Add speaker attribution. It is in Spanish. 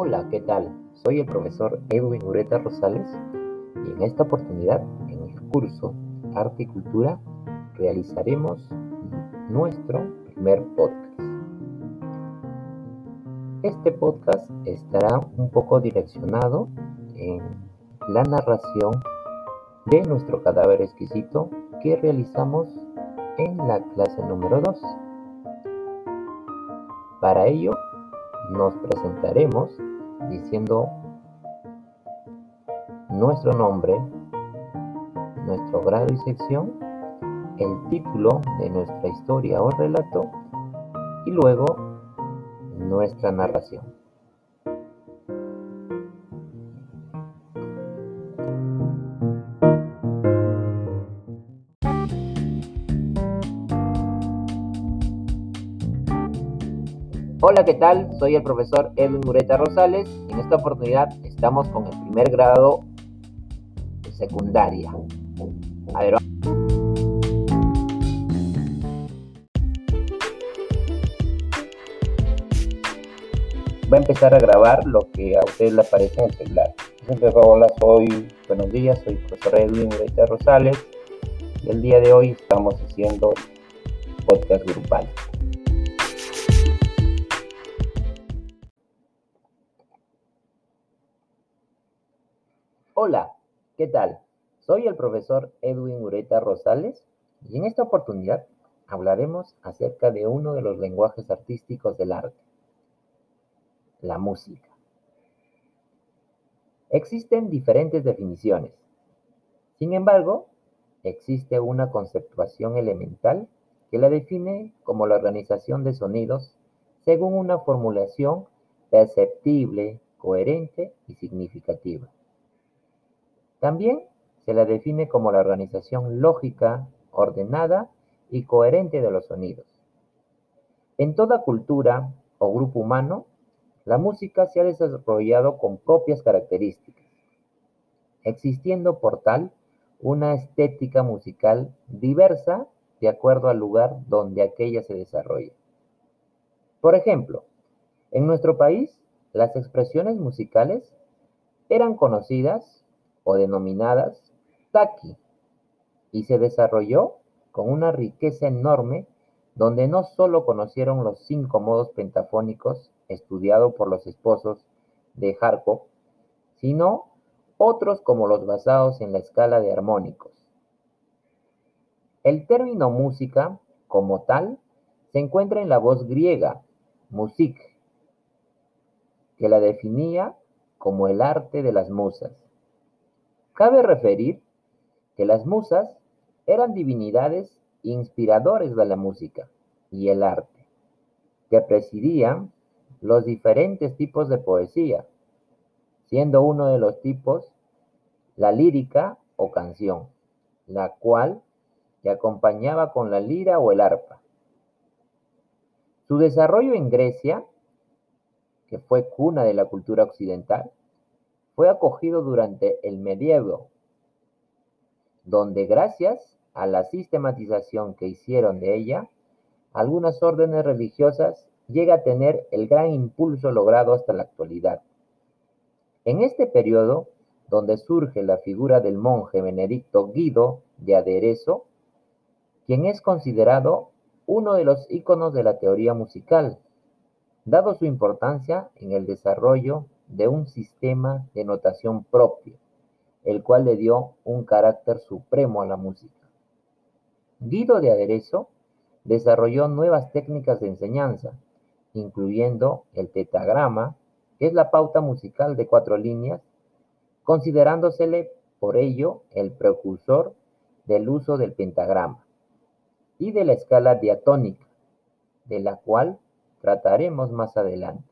Speaker 1: Hola, ¿qué tal? Soy el profesor Edwin Ureta Rosales y en esta oportunidad, en el curso Arte y Cultura, realizaremos nuestro primer podcast. Este podcast estará un poco direccionado en la narración de nuestro cadáver exquisito que realizamos en la clase número 2. Para ello, nos presentaremos diciendo nuestro nombre, nuestro grado y sección, el título de nuestra historia o relato y luego nuestra narración. Hola, ¿qué tal? Soy el profesor Edwin Mureta Rosales en esta oportunidad estamos con el primer grado de secundaria. A ver, va a empezar a grabar lo que a usted le aparece en el celular. hola, soy, buenos días, soy el profesor Edwin Mureta Rosales y el día de hoy estamos haciendo podcast grupal. Hola, ¿qué tal? Soy el profesor Edwin Ureta Rosales y en esta oportunidad hablaremos acerca de uno de los lenguajes artísticos del arte, la música. Existen diferentes definiciones. Sin embargo, existe una conceptuación elemental que la define como la organización de sonidos según una formulación perceptible, coherente y significativa. También se la define como la organización lógica, ordenada y coherente de los sonidos. En toda cultura o grupo humano, la música se ha desarrollado con propias características, existiendo por tal una estética musical diversa de acuerdo al lugar donde aquella se desarrolla. Por ejemplo, en nuestro país, las expresiones musicales eran conocidas o denominadas Taki, y se desarrolló con una riqueza enorme donde no solo conocieron los cinco modos pentafónicos estudiados por los esposos de Harkov, sino otros como los basados en la escala de armónicos. El término música, como tal, se encuentra en la voz griega, musik, que la definía como el arte de las musas. Cabe referir que las musas eran divinidades inspiradores de la música y el arte, que presidían los diferentes tipos de poesía, siendo uno de los tipos la lírica o canción, la cual se acompañaba con la lira o el arpa. Su desarrollo en Grecia, que fue cuna de la cultura occidental, fue acogido durante el medievo, donde gracias a la sistematización que hicieron de ella, algunas órdenes religiosas llega a tener el gran impulso logrado hasta la actualidad. En este periodo, donde surge la figura del monje Benedicto Guido de Aderezo, quien es considerado uno de los íconos de la teoría musical, dado su importancia en el desarrollo de un sistema de notación propio, el cual le dio un carácter supremo a la música. Guido de Aderezo desarrolló nuevas técnicas de enseñanza, incluyendo el tetagrama, que es la pauta musical de cuatro líneas, considerándosele por ello el precursor del uso del pentagrama y de la escala diatónica, de la cual trataremos más adelante.